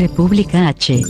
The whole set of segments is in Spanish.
República H.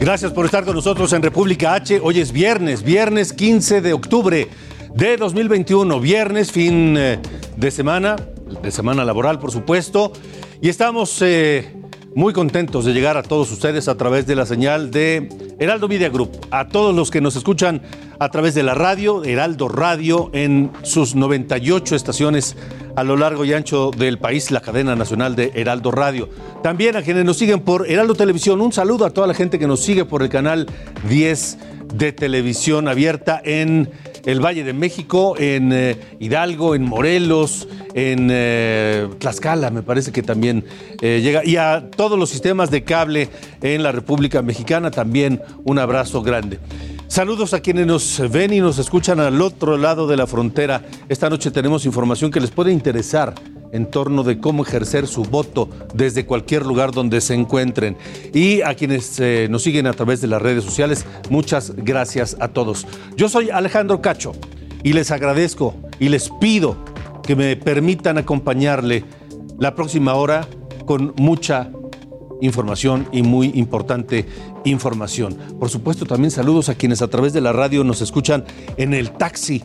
Gracias por estar con nosotros en República H. Hoy es viernes, viernes 15 de octubre de 2021, viernes, fin eh, de semana, de semana laboral, por supuesto. Y estamos eh, muy contentos de llegar a todos ustedes a través de la señal de Heraldo Media Group, a todos los que nos escuchan a través de la radio, Heraldo Radio, en sus 98 estaciones a lo largo y ancho del país, la cadena nacional de Heraldo Radio. También a quienes nos siguen por Heraldo Televisión, un saludo a toda la gente que nos sigue por el canal 10 de televisión abierta en el Valle de México, en eh, Hidalgo, en Morelos, en eh, Tlaxcala, me parece que también eh, llega, y a todos los sistemas de cable en la República Mexicana, también un abrazo grande. Saludos a quienes nos ven y nos escuchan al otro lado de la frontera. Esta noche tenemos información que les puede interesar en torno de cómo ejercer su voto desde cualquier lugar donde se encuentren. Y a quienes eh, nos siguen a través de las redes sociales, muchas gracias a todos. Yo soy Alejandro Cacho y les agradezco y les pido que me permitan acompañarle la próxima hora con mucha información y muy importante información. Por supuesto, también saludos a quienes a través de la radio nos escuchan en el taxi,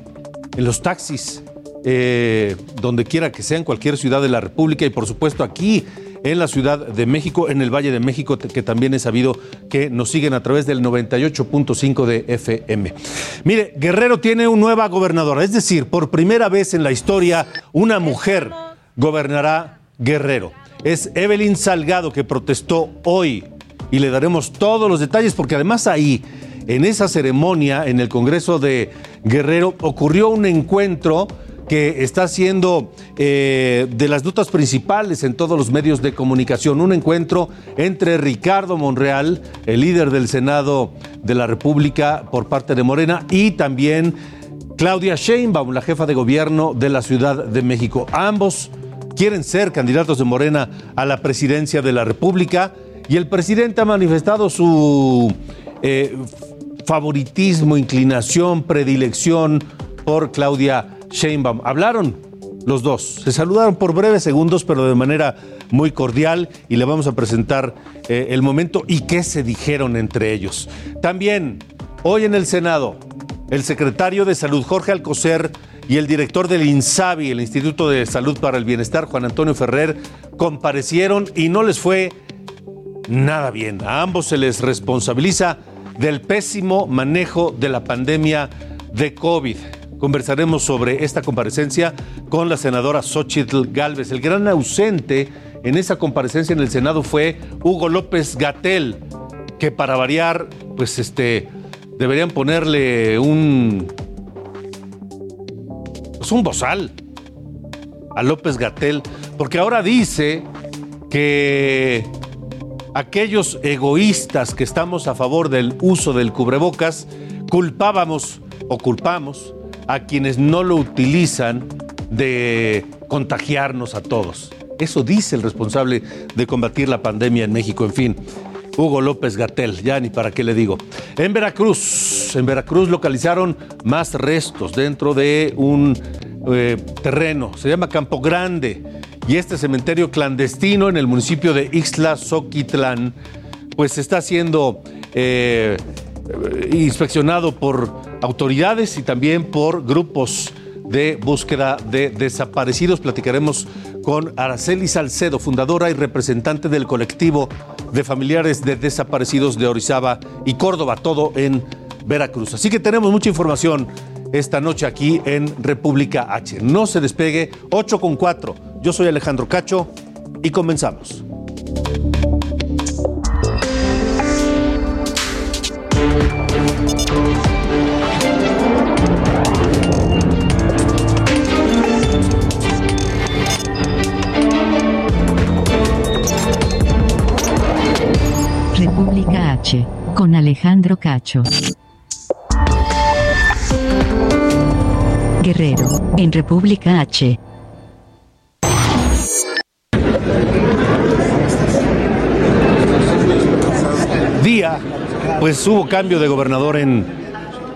en los taxis, eh, donde quiera que sea, en cualquier ciudad de la República y por supuesto aquí en la Ciudad de México, en el Valle de México, que también he sabido que nos siguen a través del 98.5 de FM. Mire, Guerrero tiene una nueva gobernadora, es decir, por primera vez en la historia, una mujer gobernará Guerrero. Es Evelyn Salgado que protestó hoy y le daremos todos los detalles porque además ahí, en esa ceremonia en el Congreso de Guerrero, ocurrió un encuentro que está siendo eh, de las notas principales en todos los medios de comunicación. Un encuentro entre Ricardo Monreal, el líder del Senado de la República por parte de Morena, y también Claudia Sheinbaum, la jefa de gobierno de la Ciudad de México. Ambos quieren ser candidatos de Morena a la presidencia de la República y el presidente ha manifestado su eh, favoritismo, inclinación, predilección por Claudia Sheinbaum. Hablaron los dos, se saludaron por breves segundos, pero de manera muy cordial y le vamos a presentar eh, el momento y qué se dijeron entre ellos. También, hoy en el Senado, el secretario de Salud, Jorge Alcocer, y el director del INSABI, el Instituto de Salud para el Bienestar, Juan Antonio Ferrer, comparecieron y no les fue nada bien. A ambos se les responsabiliza del pésimo manejo de la pandemia de COVID. Conversaremos sobre esta comparecencia con la senadora Xochitl Galvez. El gran ausente en esa comparecencia en el Senado fue Hugo López Gatel, que para variar, pues este, deberían ponerle un, pues un bozal a López Gatel, porque ahora dice que aquellos egoístas que estamos a favor del uso del cubrebocas culpábamos o culpamos a quienes no lo utilizan de contagiarnos a todos. Eso dice el responsable de combatir la pandemia en México. En fin, Hugo López Gatel, ya ni para qué le digo. En Veracruz, en Veracruz localizaron más restos dentro de un eh, terreno, se llama Campo Grande, y este cementerio clandestino en el municipio de Ixtla, Soquitlán, pues está siendo eh, inspeccionado por autoridades y también por grupos de búsqueda de desaparecidos. Platicaremos con Araceli Salcedo, fundadora y representante del colectivo de familiares de desaparecidos de Orizaba y Córdoba, todo en Veracruz. Así que tenemos mucha información esta noche aquí en República H. No se despegue, 8 con 4. Yo soy Alejandro Cacho y comenzamos. Con Alejandro Cacho. Guerrero, en República H. Día, pues hubo cambio de gobernador en,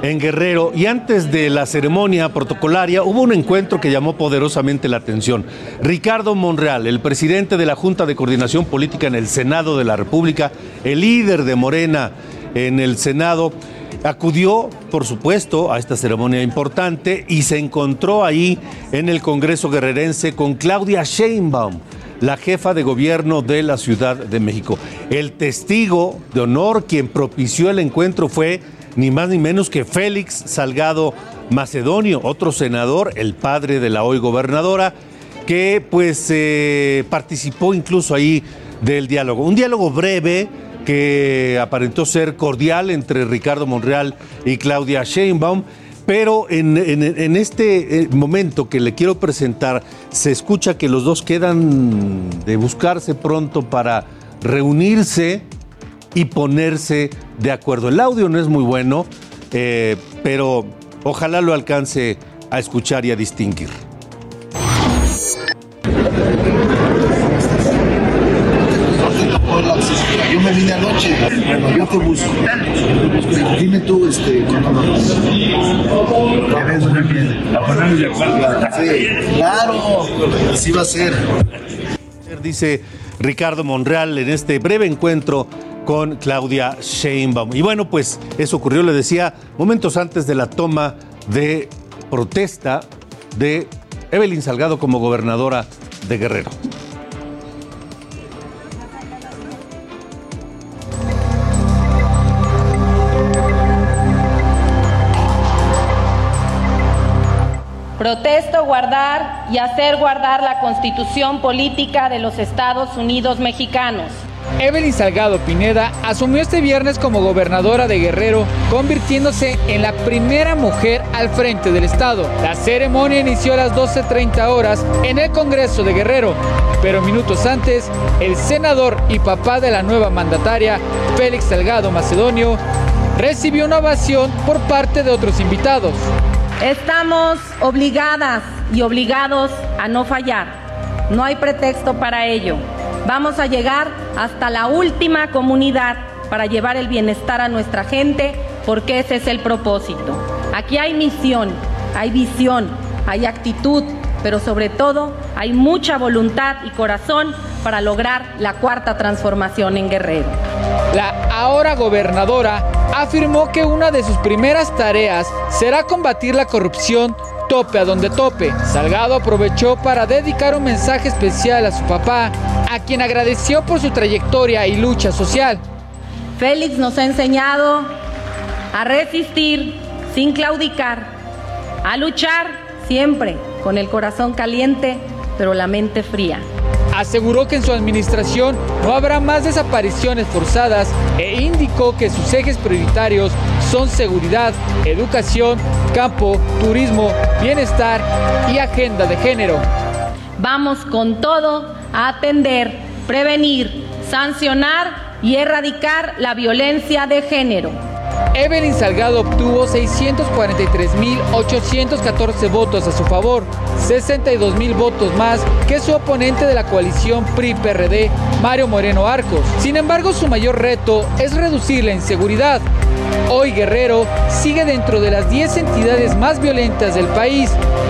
en Guerrero y antes de la ceremonia protocolaria hubo un encuentro que llamó poderosamente la atención. Ricardo Monreal, el presidente de la Junta de Coordinación Política en el Senado de la República, el líder de Morena en el Senado, acudió, por supuesto, a esta ceremonia importante y se encontró ahí en el Congreso guerrerense con Claudia Sheinbaum, la jefa de gobierno de la Ciudad de México. El testigo de honor quien propició el encuentro fue ni más ni menos que Félix Salgado Macedonio, otro senador, el padre de la hoy gobernadora, que pues eh, participó incluso ahí del diálogo. Un diálogo breve que aparentó ser cordial entre Ricardo Monreal y Claudia Sheinbaum, pero en, este eh, momento que le quiero presentar, se escucha que los dos quedan de buscarse pronto para reunirse y ponerse de acuerdo. El audio no es muy bueno, eh, pero ojalá lo alcance a escuchar y a distinguir. Yo me vine anoche, bueno, yo te busco. Dime tú, este, claro, así va a ser. Dice Ricardo Monreal en este breve encuentro con Claudia Sheinbaum. Y bueno, pues eso ocurrió, le decía, momentos antes de la toma de protesta de Evelyn Salgado como gobernadora de Guerrero. Protesto guardar y hacer guardar la constitución política de los Estados Unidos mexicanos. Evelyn Salgado Pineda asumió este viernes como gobernadora de Guerrero, convirtiéndose en la primera mujer al frente del estado. La ceremonia inició a las 12.30 horas en el Congreso de Guerrero, pero minutos antes, el senador y papá de la nueva mandataria, Félix Salgado Macedonio, recibió una ovación por parte de otros invitados. Estamos obligadas y obligados a no fallar. No hay pretexto para ello. Vamos a llegar hasta la última comunidad para llevar el bienestar a nuestra gente, porque ese es el propósito. Aquí hay misión, hay visión, hay actitud, pero sobre todo hay mucha voluntad y corazón para lograr la cuarta transformación en Guerrero. La ahora gobernadora afirmó que una de sus primeras tareas será combatir la corrupción tope a donde tope. Salgado aprovechó para dedicar un mensaje especial a su papá, a quien agradeció por su trayectoria y lucha social. Félix nos ha enseñado a resistir sin claudicar, a luchar siempre con el corazón caliente, pero la mente fría. Aseguró que en su administración no habrá más desapariciones forzadas e indicó que sus ejes prioritarios son seguridad, educación, campo, turismo, bienestar y agenda de género. Vamos con todo atender, prevenir, sancionar y erradicar la violencia de género. Evelyn Salgado obtuvo 643.814 votos a su favor, 62.000 votos más que su oponente de la coalición PRI-PRD, Mario Moreno Arcos. Sin embargo, su mayor reto es reducir la inseguridad. Hoy Guerrero sigue dentro de las 10 entidades más violentas del país,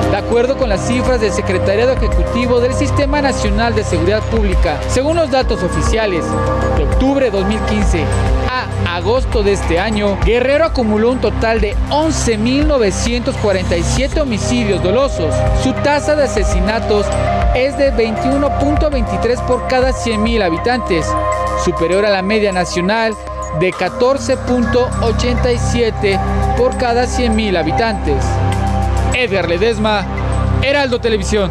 de acuerdo con las cifras del Secretariado Ejecutivo del Sistema Nacional de Seguridad Pública. Según los datos oficiales, de octubre de 2015 a agosto de este año, Guerrero acumuló un total de 11.947 homicidios dolosos. Su tasa de asesinatos es de 21.23 por cada 100.000 habitantes, superior a la media nacional de 14.87 por cada 100.000 habitantes. Edgar Ledesma, Heraldo Televisión.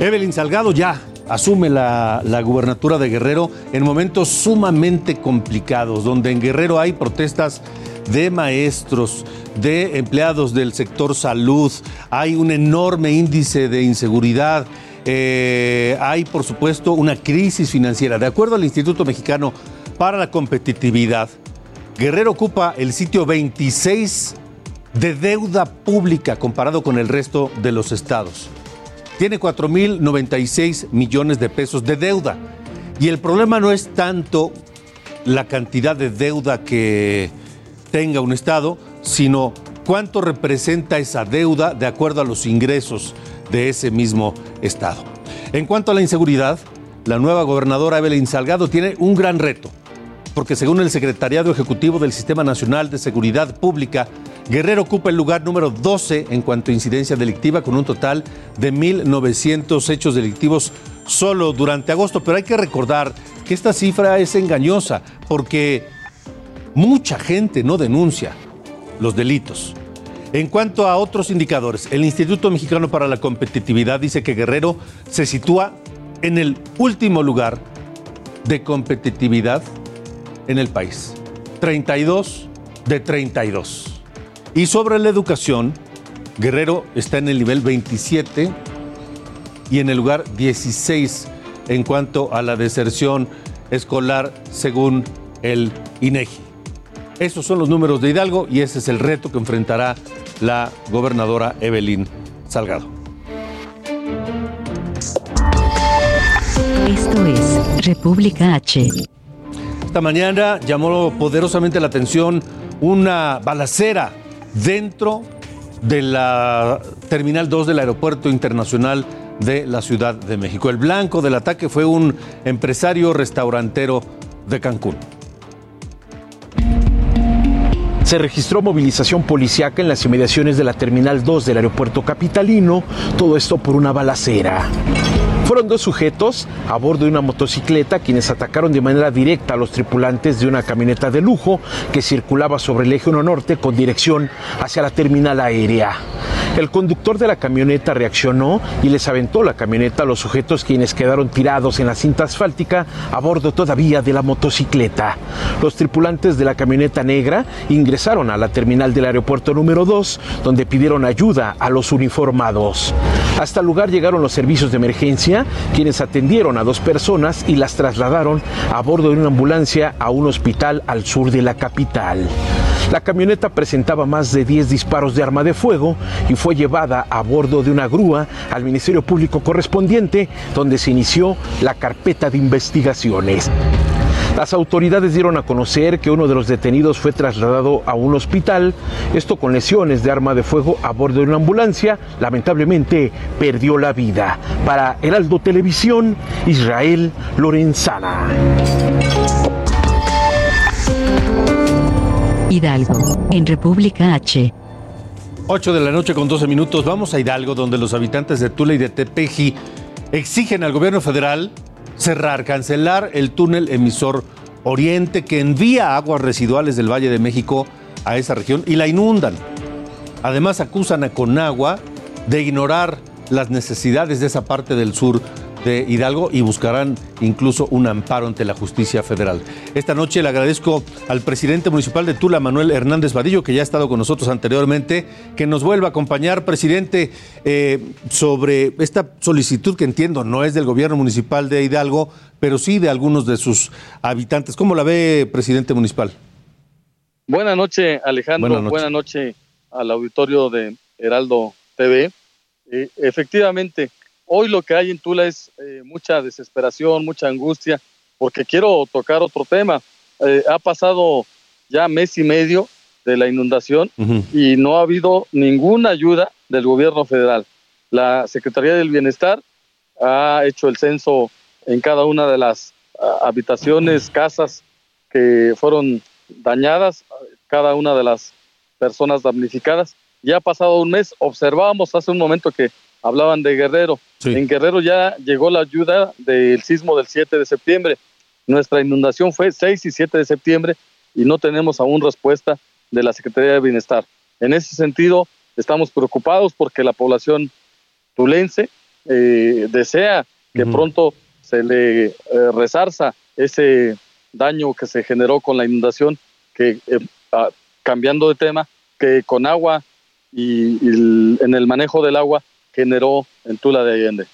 Evelyn Salgado ya asume la, la gubernatura de Guerrero en momentos sumamente complicados, donde en Guerrero hay protestas de maestros, de empleados del sector salud, hay un enorme índice de inseguridad, eh, hay por supuesto una crisis financiera. De acuerdo al Instituto Mexicano para la competitividad, Guerrero ocupa el sitio 26 de deuda pública comparado con el resto de los estados. Tiene 4.096 millones de pesos de deuda. Y el problema no es tanto la cantidad de deuda que tenga un estado, sino cuánto representa esa deuda de acuerdo a los ingresos de ese mismo estado. En cuanto a la inseguridad, la nueva gobernadora Evelyn Salgado tiene un gran reto, porque según el Secretariado Ejecutivo del Sistema Nacional de Seguridad Pública, Guerrero ocupa el lugar número 12 en cuanto a incidencia delictiva, con un total de 1.900 hechos delictivos solo durante agosto. Pero hay que recordar que esta cifra es engañosa, porque mucha gente no denuncia los delitos. En cuanto a otros indicadores, el Instituto Mexicano para la Competitividad dice que Guerrero se sitúa en el último lugar de competitividad en el país. 32 de 32. Y sobre la educación, Guerrero está en el nivel 27 y en el lugar 16 en cuanto a la deserción escolar según el INEGI. Esos son los números de Hidalgo y ese es el reto que enfrentará la gobernadora Evelyn Salgado. Esto es República H. Esta mañana llamó poderosamente la atención una balacera dentro de la Terminal 2 del Aeropuerto Internacional de la Ciudad de México. El blanco del ataque fue un empresario restaurantero de Cancún. Se registró movilización policiaca en las inmediaciones de la Terminal 2 del aeropuerto capitalino, todo esto por una balacera. Fueron dos sujetos a bordo de una motocicleta quienes atacaron de manera directa a los tripulantes de una camioneta de lujo que circulaba sobre el eje 1 norte con dirección hacia la terminal aérea. El conductor de la camioneta reaccionó y les aventó la camioneta a los sujetos quienes quedaron tirados en la cinta asfáltica a bordo todavía de la motocicleta. Los tripulantes de la camioneta negra ingresaron a la terminal del aeropuerto número 2 donde pidieron ayuda a los uniformados. Hasta el lugar llegaron los servicios de emergencia quienes atendieron a dos personas y las trasladaron a bordo de una ambulancia a un hospital al sur de la capital. La camioneta presentaba más de 10 disparos de arma de fuego y fue llevada a bordo de una grúa al Ministerio Público correspondiente, donde se inició la carpeta de investigaciones. Las autoridades dieron a conocer que uno de los detenidos fue trasladado a un hospital, esto con lesiones de arma de fuego a bordo de una ambulancia, lamentablemente perdió la vida. Para Heraldo Televisión, Israel Lorenzana. Hidalgo, en República H. 8 de la noche con 12 minutos, vamos a Hidalgo, donde los habitantes de Tula y de Tepeji exigen al gobierno federal cerrar, cancelar el túnel emisor Oriente que envía aguas residuales del Valle de México a esa región y la inundan. Además acusan a Conagua de ignorar las necesidades de esa parte del sur de Hidalgo y buscarán incluso un amparo ante la justicia federal. Esta noche le agradezco al presidente municipal de Tula, Manuel Hernández Vadillo, que ya ha estado con nosotros anteriormente, que nos vuelva a acompañar, presidente, eh, sobre esta solicitud que entiendo no es del gobierno municipal de Hidalgo, pero sí de algunos de sus habitantes. ¿Cómo la ve, presidente municipal? Buenas noches, Alejandro. Buenas noches al auditorio de Heraldo TV. Eh, efectivamente, Hoy lo que hay en Tula es eh, mucha desesperación, mucha angustia, porque quiero tocar otro tema. Eh, ha pasado ya mes y medio de la inundación y no ha habido ninguna ayuda del gobierno federal. La Secretaría del Bienestar ha hecho el censo en cada una de las ah, habitaciones, casas que fueron dañadas, cada una de las personas damnificadas. Ya ha pasado un mes, observábamos hace un momento que hablaban de Guerrero. En Guerrero ya llegó la ayuda del sismo del 7 de septiembre. Nuestra inundación fue 6 y 7 de septiembre y no tenemos aún respuesta de la Secretaría de Bienestar. En ese sentido, estamos preocupados porque la población tulense eh, desea que pronto se le eh, resarza ese daño que se generó con la inundación, que eh, ah, cambiando de tema, que con agua y, en el manejo del agua generó en Tula de Allende.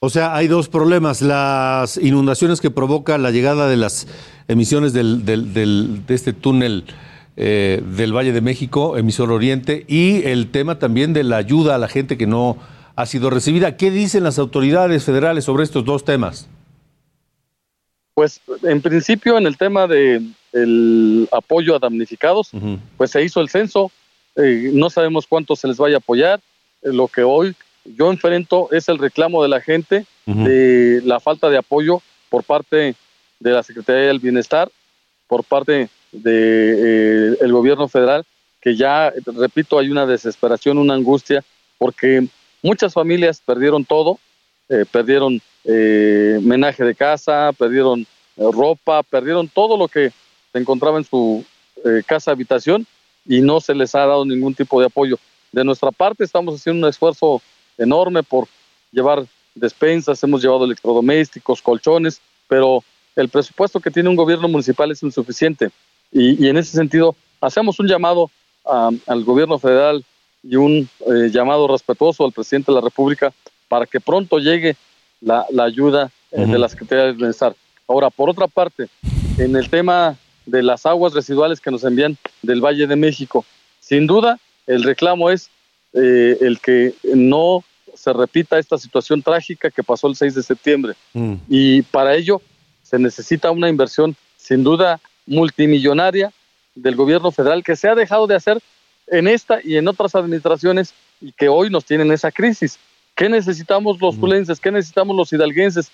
O sea, hay dos problemas. Las inundaciones que provoca la llegada de las emisiones del, de este túnel eh, del Valle de México, emisor Oriente, y el tema también de la ayuda a la gente que no ha sido recibida. ¿Qué dicen las autoridades federales sobre estos dos temas? Pues en principio en el tema del apoyo a damnificados, pues se hizo el censo, eh, no sabemos cuánto se les vaya a apoyar, eh, lo que hoy yo enfrento es el reclamo de la gente de la falta de apoyo por parte de la Secretaría del Bienestar, por parte del de, eh, gobierno federal, que ya, repito, hay una desesperación, una angustia, porque muchas familias perdieron todo, eh, perdieron eh, menaje de casa, perdieron ropa, perdieron todo lo que se encontraba en su casa habitación y no se les ha dado ningún tipo de apoyo. De nuestra parte estamos haciendo un esfuerzo enorme por llevar despensas, hemos llevado electrodomésticos, colchones, pero el presupuesto que tiene un gobierno municipal es insuficiente. Y, en ese sentido, hacemos un llamado al gobierno federal y un eh, llamado respetuoso al presidente de la República para que pronto llegue la, ayuda eh, de la Secretaría del Bienestar. Ahora, por otra parte, en el tema de las aguas residuales que nos envían del Valle de México, sin duda el reclamo es eh, el que no se repita esta situación trágica que pasó el 6 de septiembre. Mm. Y para ello se necesita una inversión sin duda multimillonaria del gobierno federal que se ha dejado de hacer en esta y en otras administraciones y que hoy nos tienen esa crisis. ¿Qué necesitamos los tulenses? ¿Qué necesitamos los hidalguenses,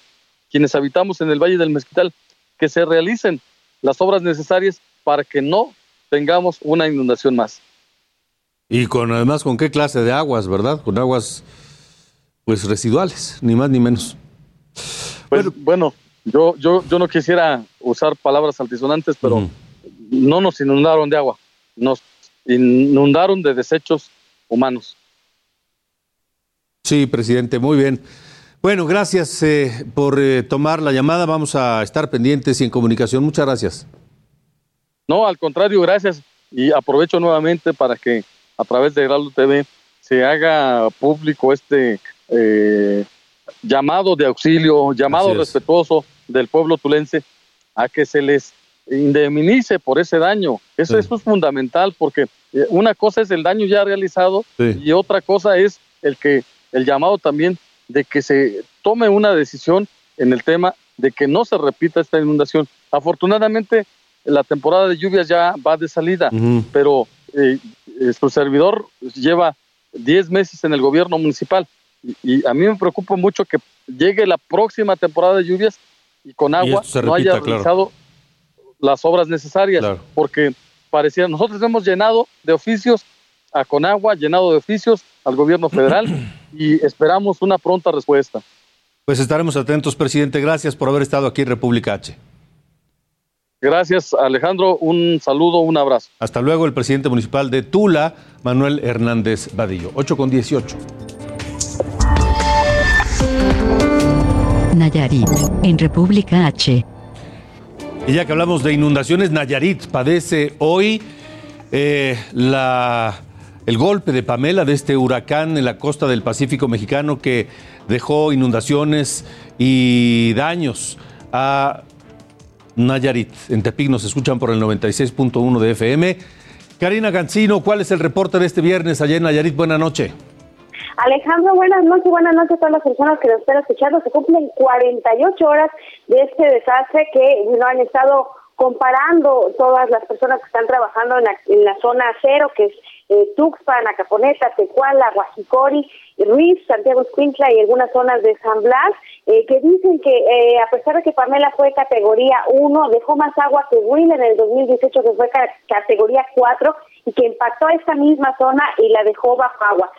quienes habitamos en el Valle del Mezquital? Que se realicen las obras necesarias para que no tengamos una inundación más. Y con además con qué clase de aguas, ¿verdad? Con aguas pues residuales, ni más ni menos. Pues bueno, yo, yo, yo no quisiera usar palabras altisonantes, pero no nos inundaron de agua, nos inundaron de desechos humanos. Sí, presidente, muy bien. Bueno, gracias eh, por eh, tomar la llamada. Vamos a estar pendientes y en comunicación. Muchas gracias. No, al contrario, gracias. Y aprovecho nuevamente para que a través de Heraldo TV se haga público este eh, llamado de auxilio, llamado respetuoso del pueblo tulense a que se les indemnice por ese daño. Eso, es fundamental porque eh, una cosa es el daño ya realizado y otra cosa es el que el llamado también de que se tome una decisión en el tema de que no se repita esta inundación. Afortunadamente la temporada de lluvias ya va de salida, pero eh, su servidor lleva 10 meses en el gobierno municipal y, a mí me preocupa mucho que llegue la próxima temporada de lluvias y con agua no haya realizado las obras necesarias, porque parecía, nosotros hemos llenado de oficios a Conagua, llenado de oficios al gobierno federal y esperamos una pronta respuesta. Pues estaremos atentos, presidente. Gracias por haber estado aquí en República H. Gracias, Alejandro. Un saludo, un abrazo. Hasta luego, el presidente municipal de Tula, Manuel Hernández Vadillo. 8 con 18. Nayarit, en República H. Y ya que hablamos de inundaciones, Nayarit padece hoy eh, la, el golpe de Pamela de este huracán en la costa del Pacífico mexicano que dejó inundaciones y daños a Nayarit. En Tepic nos escuchan por el 96.1 de FM. Karina Gancino, ¿cuál es el reporte de este viernes allá en Nayarit? Buenas noches. Alejandro, buenas noches, buenas noches a todas las personas que nos están escuchando. Se cumplen 48 horas de este desastre que no han estado comparando todas las personas que están trabajando en la, zona cero, que es eh, Tuxpan, Acaponeta, Tecuala, Guajicori, Ruiz, Santiago Escuintla y algunas zonas de San Blas, eh, que dicen que eh, a pesar de que Pamela fue categoría 1, dejó más agua que Will en el 2018, que fue categoría 4, y que impactó a esta misma zona y la dejó bajo agua.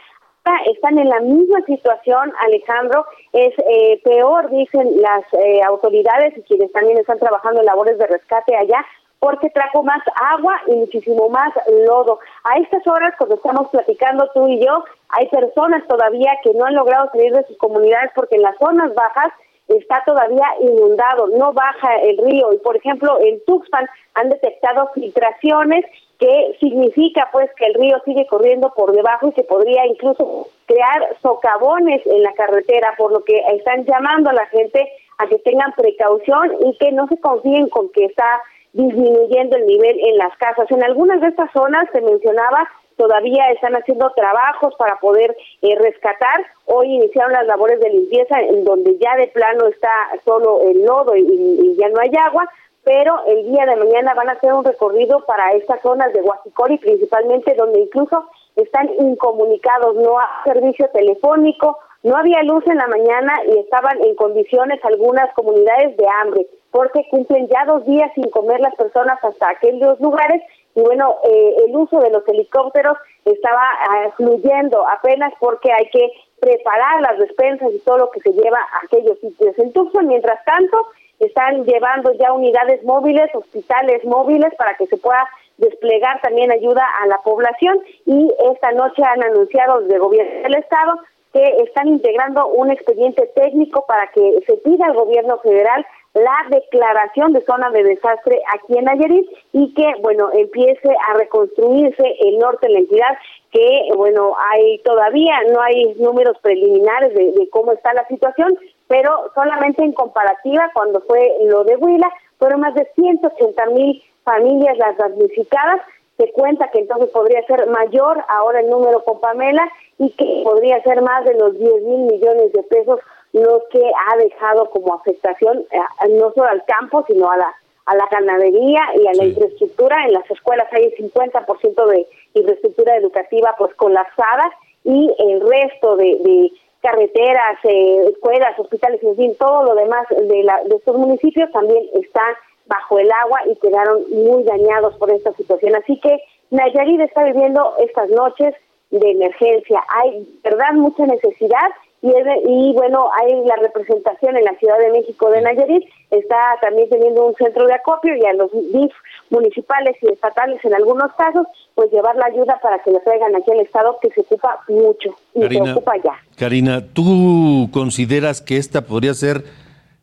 Están en la misma situación, Alejandro, es eh, peor, dicen las eh, autoridades y quienes también están trabajando en labores de rescate allá, porque trajo más agua y muchísimo más lodo. A estas horas, cuando estamos platicando tú y yo, hay personas todavía que no han logrado salir de sus comunidades porque en las zonas bajas está todavía inundado, no baja el río. Y por ejemplo, en Tuxpan han detectado filtraciones que significa pues que el río sigue corriendo por debajo y que podría incluso crear socavones en la carretera, por lo que están llamando a la gente a que tengan precaución y que no se confíen con que está disminuyendo el nivel en las casas. En algunas de estas zonas se mencionaba todavía están haciendo trabajos para poder eh, rescatar. Hoy iniciaron las labores de limpieza en donde ya de plano está solo el lodo y, ya no hay agua, pero el día de mañana van a hacer un recorrido para estas zonas de Guasicori principalmente donde incluso están incomunicados, no hay servicio telefónico, no había luz en la mañana y estaban en condiciones algunas comunidades de hambre, porque cumplen ya dos días sin comer las personas hasta aquellos lugares y bueno, eh, el uso de los helicópteros estaba ah, fluyendo apenas porque hay que preparar las despensas y todo lo que se lleva a aquellos sitios. En Tucson, mientras tanto, están llevando ya unidades móviles, hospitales móviles para que se pueda desplegar también ayuda a la población y esta noche han anunciado desde el gobierno del estado que están integrando un expediente técnico para que se pida al gobierno federal la declaración de zona de desastre aquí en Nayarit y que, bueno, empiece a reconstruirse el norte de la entidad, que, bueno, hay todavía, no hay números preliminares de, de cómo está la situación, pero solamente en comparativa, cuando fue lo de Huila, fueron más de 180 mil familias las damnificadas. Se cuenta que entonces podría ser mayor ahora el número con Pamela y que podría ser más de los 10 mil millones de pesos lo que ha dejado como afectación eh, no solo al campo, sino a la a la ganadería y a la infraestructura. En las escuelas hay el 50% de infraestructura educativa pues colapsada y el resto de, carreteras, eh, escuelas, hospitales, en fin, todo lo demás de, la, de estos municipios también está bajo el agua y quedaron muy dañados por esta situación. Así que Nayarit está viviendo estas noches de emergencia. Hay, verdad, mucha necesidad y, y bueno, hay la representación en la Ciudad de México de Nayarit, está también teniendo un centro de acopio y a los DIF municipales y estatales en algunos casos, pues llevar la ayuda para que le traigan aquí al Estado que se ocupa mucho y se ocupa ya. Karina, ¿tú consideras que esta podría ser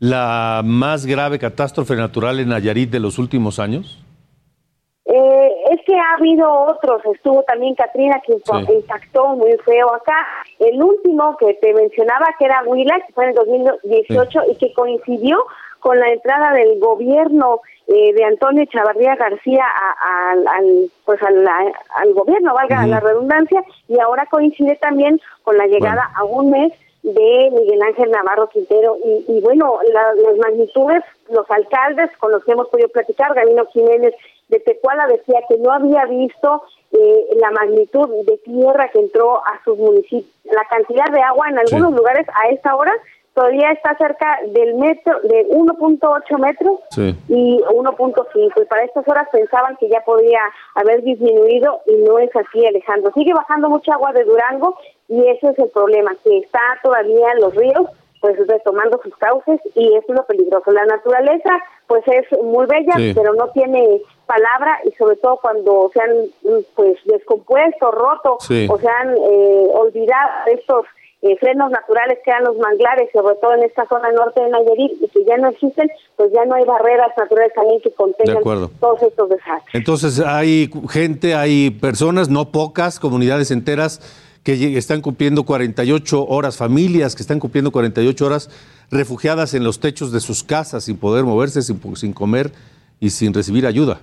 la más grave catástrofe natural en Nayarit de los últimos años? Eh, que ha habido otros, estuvo también Katrina que impactó muy feo acá. El último que te mencionaba que era Huila, que fue en el 2018 y que coincidió con la entrada del gobierno eh, de Antonio Chavarría García al, pues al, gobierno, valga la redundancia, y ahora coincide también con la llegada a un mes de Miguel Ángel Navarro Quintero. Y, bueno, las magnitudes, los alcaldes con los que hemos podido platicar, Gabino Jiménez de Tecuala decía que no había visto eh, la magnitud de tierra que entró a sus municipios, la cantidad de agua en algunos lugares a esta hora todavía está cerca del metro, de 1.8 metros y 1.5. Y para estas horas pensaban que ya podía haber disminuido y no es así, Alejandro. Sigue bajando mucha agua de Durango y ese es el problema, que está todavía en los ríos pues retomando sus cauces y es lo peligroso. La naturaleza pues es muy bella, pero no tiene palabra y sobre todo cuando se han pues descompuesto, roto o se han eh, olvidado estos eh, frenos naturales que eran los manglares, sobre todo en esta zona norte de Nayarit, y que ya no existen, pues ya no hay barreras naturales también que contengan todos estos desastres. Entonces hay gente, hay personas, no pocas, comunidades enteras que están cumpliendo 48 horas, familias que están cumpliendo 48 horas refugiadas en los techos de sus casas sin poder moverse, sin, sin comer y sin recibir ayuda.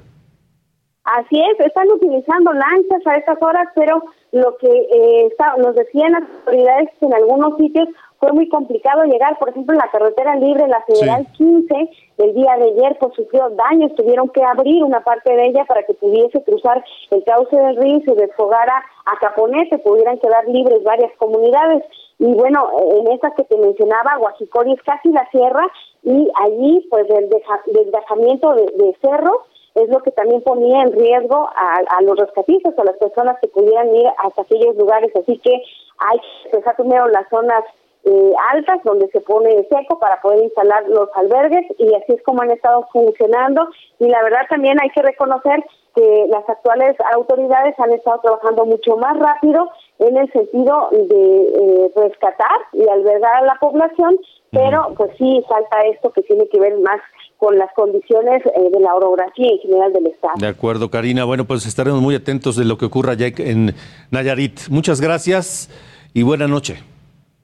Así es, están utilizando lanchas a estas horas, pero lo que eh, nos decían las autoridades en algunos sitios fue muy complicado llegar, por ejemplo, en la carretera libre, la Federal 15, el día de ayer pues sufrió daños, tuvieron que abrir una parte de ella para que pudiese cruzar el cauce del río y se desfogara a Caponete, pudieran quedar libres varias comunidades. Y bueno, en esa que te mencionaba, Guajicori es casi la sierra y allí pues el desgajamiento de, de cerros es lo que también ponía en riesgo a, los rescatistas, a las personas que pudieran ir hasta aquellos lugares. Así que hay que empezar primero las zonas eh, altas donde se pone seco para poder instalar los albergues y así es como han estado funcionando. Y la verdad también hay que reconocer que las actuales autoridades han estado trabajando mucho más rápido en el sentido de eh, rescatar y albergar a la población, pero pues sí falta esto que tiene que ver más con las condiciones eh, de la orografía en general del estado. De acuerdo, Karina. Bueno, pues estaremos muy atentos de lo que ocurra allá en Nayarit. Muchas gracias y buena noche.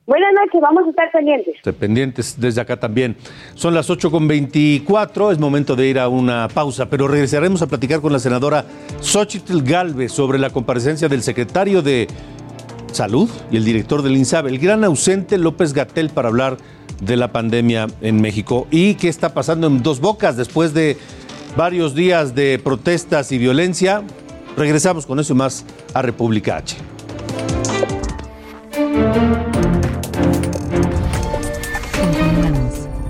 Buenas noches, vamos a estar pendientes. Pendientes desde acá también. Son las 8.24, es momento de ir a una pausa, pero regresaremos a platicar con la senadora Xochitl Galvez sobre la comparecencia del secretario de Salud y el director del INSAB, el gran ausente López Gatel, para hablar de la pandemia en México y qué está pasando en dos bocas después de varios días de protestas y violencia. Regresamos con eso y más a República H.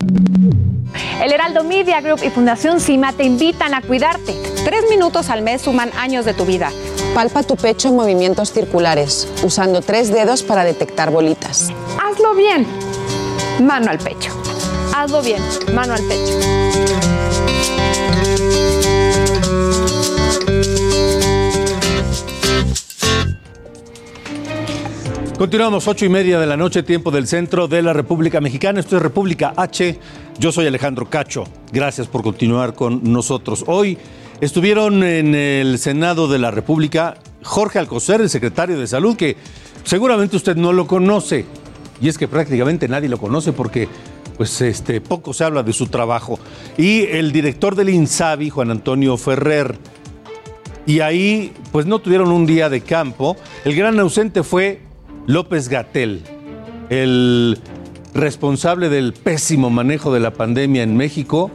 El Heraldo Media Group y Fundación CIMA te invitan a cuidarte. Tres minutos al mes suman años de tu vida. Palpa tu pecho en movimientos circulares, usando tres dedos para detectar bolitas. Hazlo bien. Mano al pecho. Hazlo bien. Mano al pecho. Continuamos, ocho y media de la noche, tiempo del centro de la República Mexicana. Esto es República H. Yo soy Alejandro Cacho. Gracias por continuar con nosotros. Hoy estuvieron en el Senado de la República Jorge Alcocer, el secretario de Salud, que seguramente usted no lo conoce. Y es que prácticamente nadie lo conoce porque pues este, poco se habla de su trabajo. Y el director del INSABI, Juan Antonio Ferrer. Y ahí pues no tuvieron un día de campo. El gran ausente fue López Gatel, el responsable del pésimo manejo de la pandemia en México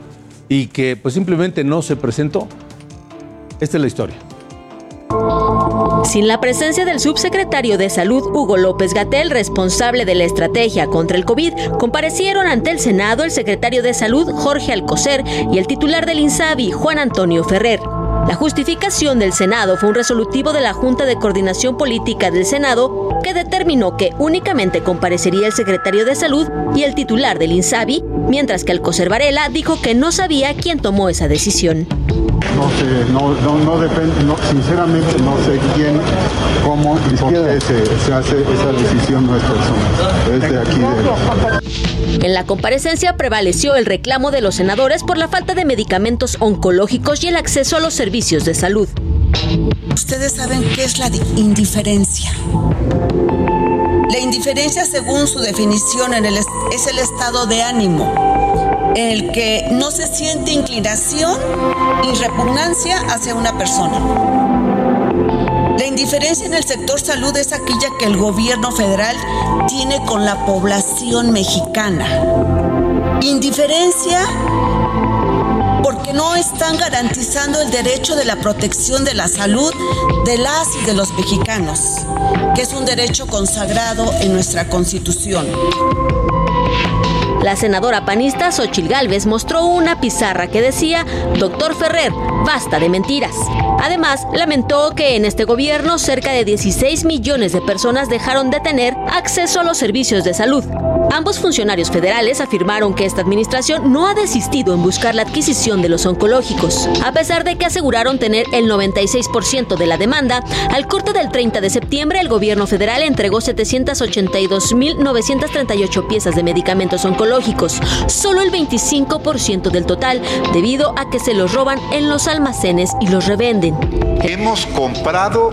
y que pues simplemente no se presentó. Esta es la historia. Sin la presencia del subsecretario de Salud Hugo López Gatel, responsable de la estrategia contra el COVID, comparecieron ante el Senado el secretario de Salud Jorge Alcocer y el titular del INSABI Juan Antonio Ferrer. La justificación del Senado fue un resolutivo de la Junta de Coordinación Política del Senado que determinó que únicamente comparecería el secretario de Salud y el titular del INSABI, mientras que Alcocer Varela dijo que no sabía quién tomó esa decisión. No sé, no, no, depende, sinceramente no sé quién, cómo y por qué se, hace esa decisión no es personal, es de aquí. En la comparecencia prevaleció el reclamo de los senadores por la falta de medicamentos oncológicos y el acceso a los servicios de salud. Ustedes saben qué es la indiferencia. La indiferencia, según su definición, es el estado de ánimo en el que no se siente inclinación y repugnancia hacia una persona. La indiferencia en el sector salud es aquella que el gobierno federal tiene con la población mexicana. Indiferencia no están garantizando el derecho de la protección de la salud de las y de los mexicanos, que es un derecho consagrado en nuestra Constitución. La senadora panista Xochil Gálvez mostró una pizarra que decía, Doctor Ferrer, basta de mentiras. Además, lamentó que en este gobierno cerca de 16 millones de personas dejaron de tener acceso a los servicios de salud. Ambos funcionarios federales afirmaron que esta administración no ha desistido en buscar la adquisición de los oncológicos, a pesar de que aseguraron tener el 96% de la demanda. Al corte del 30 de septiembre, el gobierno federal entregó 782.938 piezas de medicamentos oncológicos, solo el 25% del total, debido a que se los roban en los almacenes y los revenden. Hemos comprado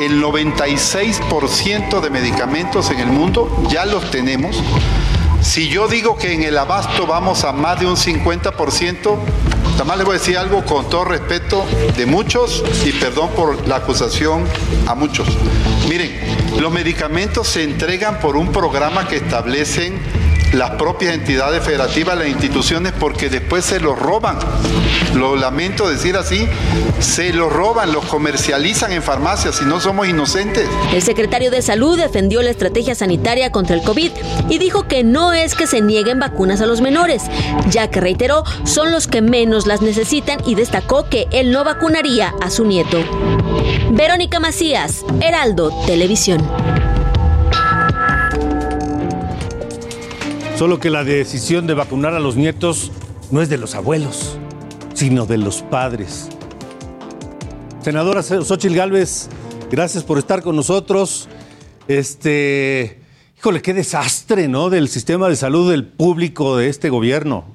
el 96% de medicamentos en el mundo, ya los tenemos. Si yo digo que en el abasto vamos a más de un 50%, Además les voy a decir algo con todo respeto de muchos y perdón por la acusación a muchos. Miren, los medicamentos se entregan por un programa que establecen las propias entidades federativas, las instituciones, porque después se los roban. Lo lamento decir así, se los roban, los comercializan en farmacias y no somos inocentes. El secretario de Salud defendió la estrategia sanitaria contra el COVID y dijo que no es que se nieguen vacunas a los menores, ya que reiteró son los que menos las necesitan y destacó que él no vacunaría a su nieto. Verónica Macías, Heraldo Televisión. Solo que la decisión de vacunar a los nietos no es de los abuelos, sino de los padres. Senadora Xochil Gálvez, gracias por estar con nosotros. Este, híjole, qué desastre, ¿no? Del sistema de salud del público de este gobierno.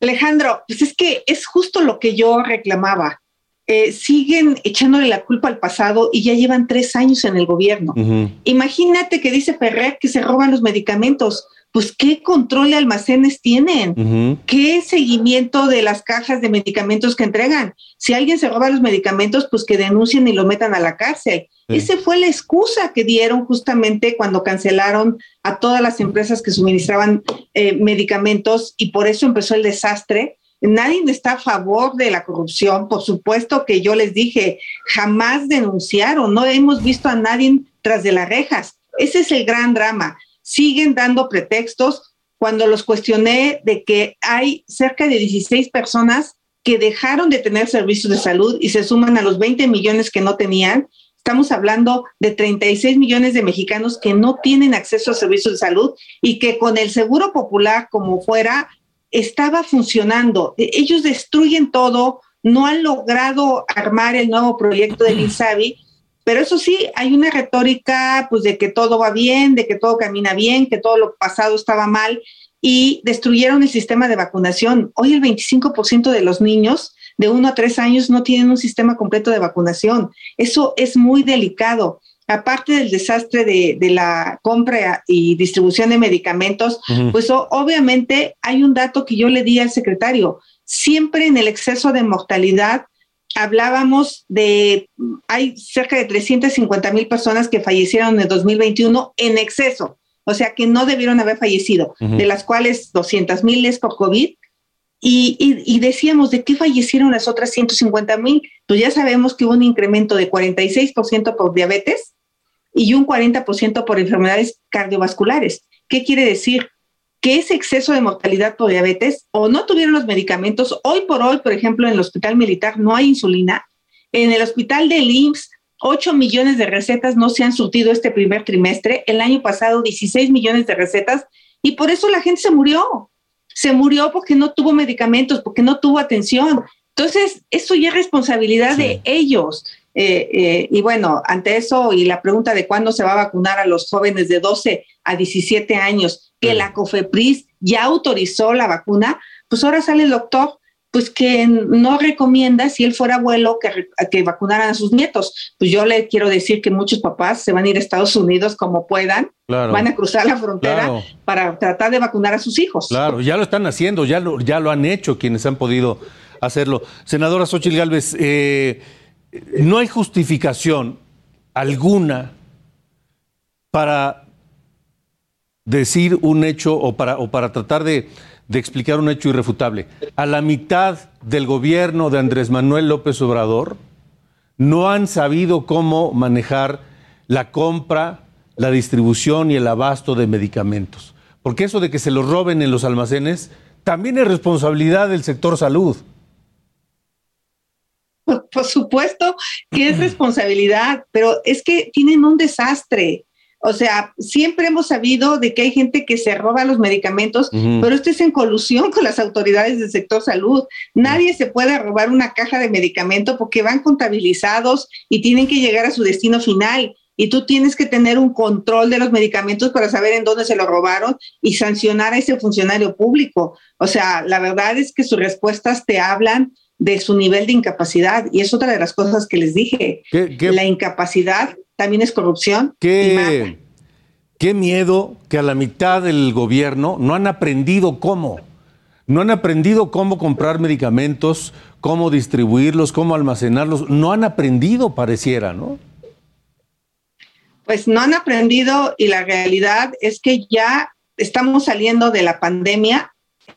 Alejandro, pues es que es justo lo que yo reclamaba. Eh, siguen echándole la culpa al pasado y ya llevan tres años en el gobierno. Imagínate que dice Ferrer que se roban los medicamentos. Pues, ¿qué control de almacenes tienen? ¿Qué seguimiento de las cajas de medicamentos que entregan? Si alguien se roba los medicamentos, pues que denuncien y lo metan a la cárcel. Esa fue la excusa que dieron justamente cuando cancelaron a todas las empresas que suministraban eh, medicamentos y por eso empezó el desastre Nadie está a favor de la corrupción. Por supuesto que yo les dije, jamás denunciaron, no hemos visto a nadie tras de las rejas. Ese es el gran drama. Siguen dando pretextos cuando los cuestioné de que hay cerca de 16 personas que dejaron de tener servicios de salud y se suman a los 20 millones que no tenían. Estamos hablando de 36 millones de mexicanos que no tienen acceso a servicios de salud y que con el seguro popular como fuera estaba funcionando. E, ellos destruyen todo, no han logrado armar el nuevo proyecto del INSABI, pero eso sí, hay una retórica pues de que todo va bien, de que todo camina bien, que todo lo pasado estaba mal y destruyeron el sistema de vacunación. Hoy el 25% de los niños de 1 a 3 años no tienen un sistema completo de vacunación. Eso es muy delicado aparte del desastre de, la compra y distribución de medicamentos, pues obviamente hay un dato que yo le di al secretario. Siempre en el exceso de mortalidad hablábamos de, hay cerca de 350 mil personas que fallecieron en el 2021 en exceso, o sea que no debieron haber fallecido, de las cuales 200 mil es por COVID. Y, y, decíamos, ¿de qué fallecieron las otras 150 mil? Pues ya sabemos que hubo un incremento de 46% por diabetes, y un 40% por enfermedades cardiovasculares. ¿Qué quiere decir? Que ese exceso de mortalidad por diabetes o no tuvieron los medicamentos. Hoy por hoy, por ejemplo, en el hospital militar no hay insulina. En el hospital de IMSS, 8 millones de recetas no se han surtido este primer trimestre. El año pasado, 16 millones de recetas. Y por eso la gente se murió. Se murió porque no tuvo medicamentos, porque no tuvo atención. Entonces, eso ya es responsabilidad de ellos. Eh, eh, y bueno, ante eso y la pregunta de cuándo se va a vacunar a los jóvenes de 12 a 17 años, que la COFEPRIS ya autorizó la vacuna, pues ahora sale el doctor pues que no recomienda si él fuera abuelo que, que vacunaran a sus nietos. Pues yo le quiero decir que muchos papás se van a ir a Estados Unidos como puedan, van a cruzar la frontera para tratar de vacunar a sus hijos. Claro, ya lo están haciendo, ya lo, ya lo han hecho quienes han podido hacerlo. Senadora Xochitl Gálvez, eh, no hay justificación alguna para decir un hecho o para, o para tratar de, de, explicar un hecho irrefutable. A la mitad del gobierno de Andrés Manuel López Obrador no han sabido cómo manejar la compra, la distribución y el abasto de medicamentos. Porque eso de que se los roben en los almacenes también es responsabilidad del sector salud. Por supuesto que es responsabilidad, pero es que tienen un desastre. O sea, siempre hemos sabido de que hay gente que se roba los medicamentos, pero esto es en colusión con las autoridades del sector salud. Nadie se puede robar una caja de medicamento porque van contabilizados y tienen que llegar a su destino final. Y tú tienes que tener un control de los medicamentos para saber en dónde se lo robaron y sancionar a ese funcionario público. O sea, la verdad es que sus respuestas te hablan de su nivel de incapacidad. Y es otra de las cosas que les dije. La incapacidad también es corrupción. ¿Qué, qué miedo que a la mitad del gobierno no han aprendido cómo. No han aprendido cómo comprar medicamentos, cómo distribuirlos, cómo almacenarlos. No han aprendido, pareciera, ¿no? Pues no han aprendido y la realidad es que ya estamos saliendo de la pandemia,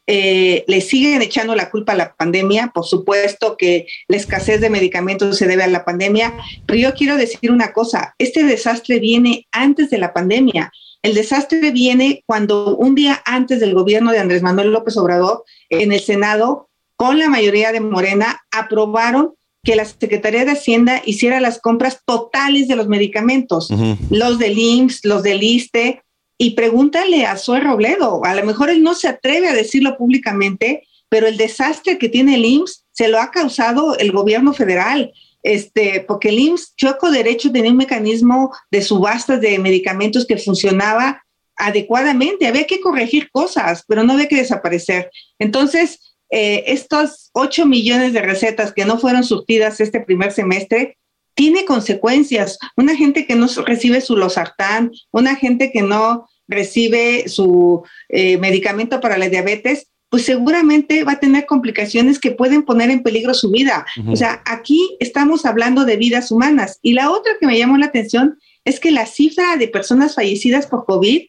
eh, le siguen echando la culpa a la pandemia, por supuesto que la escasez de medicamentos se debe a la pandemia, pero yo quiero decir una cosa, este desastre viene antes de la pandemia. El desastre viene cuando un día antes del gobierno de Andrés Manuel López Obrador, en el Senado, con la mayoría de Morena, aprobaron que la Secretaría de Hacienda hiciera las compras totales de los medicamentos, los del IMSS, los del ISTE, y pregúntale a Zoe Robledo, a lo mejor él no se atreve a decirlo públicamente, pero el desastre que tiene el IMSS se lo ha causado el gobierno federal, este, porque el IMSS, Choco Derecho, tenía un mecanismo de subastas de medicamentos que funcionaba adecuadamente, había que corregir cosas, pero no había que desaparecer. Entonces, eh, estos 8 millones de recetas que no fueron surtidas este primer semestre, tiene consecuencias. Una gente que no recibe su losartán, una gente que no recibe su eh, medicamento para la diabetes, pues seguramente va a tener complicaciones que pueden poner en peligro su vida. O sea, aquí estamos hablando de vidas humanas. Y la otra que me llamó la atención es que la cifra de personas fallecidas por COVID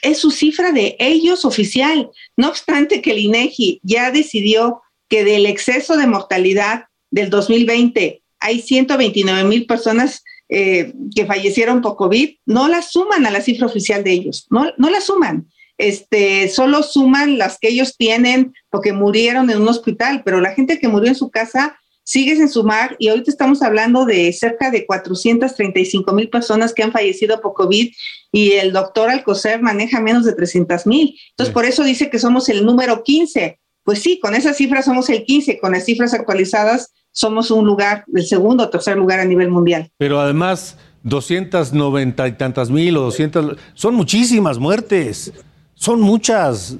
es su cifra de ellos oficial. No obstante que el INEGI ya decidió que del exceso de mortalidad del 2020 hay 129 mil personas eh, que fallecieron por COVID, no las suman a la cifra oficial de ellos, no, no la suman. Este, solo suman las que ellos tienen porque murieron en un hospital, pero la gente que murió en su casa sigue sin sumar y ahorita estamos hablando de cerca de 435 mil personas que han fallecido por COVID y el doctor Alcocer maneja menos de 300 mil. Entonces, por eso dice que somos el número 15. Pues sí, con esas cifras somos el 15, con las cifras actualizadas somos un lugar, el segundo o tercer lugar a nivel mundial. Pero además, 290 y tantas mil o 200, son muchísimas muertes, son muchas,